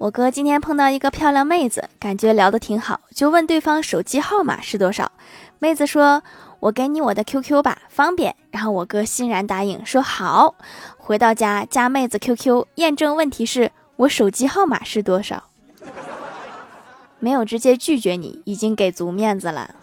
我哥今天碰到一个漂亮妹子，感觉聊得挺好，就问对方手机号码是多少。妹子说：「我给你我的 QQ 吧，方便。」然后我哥欣然答应，说：「好。」回到家，加妹子 QQ 验证问题是我手机号码是多少，没有直接拒绝你，已经给足面子了。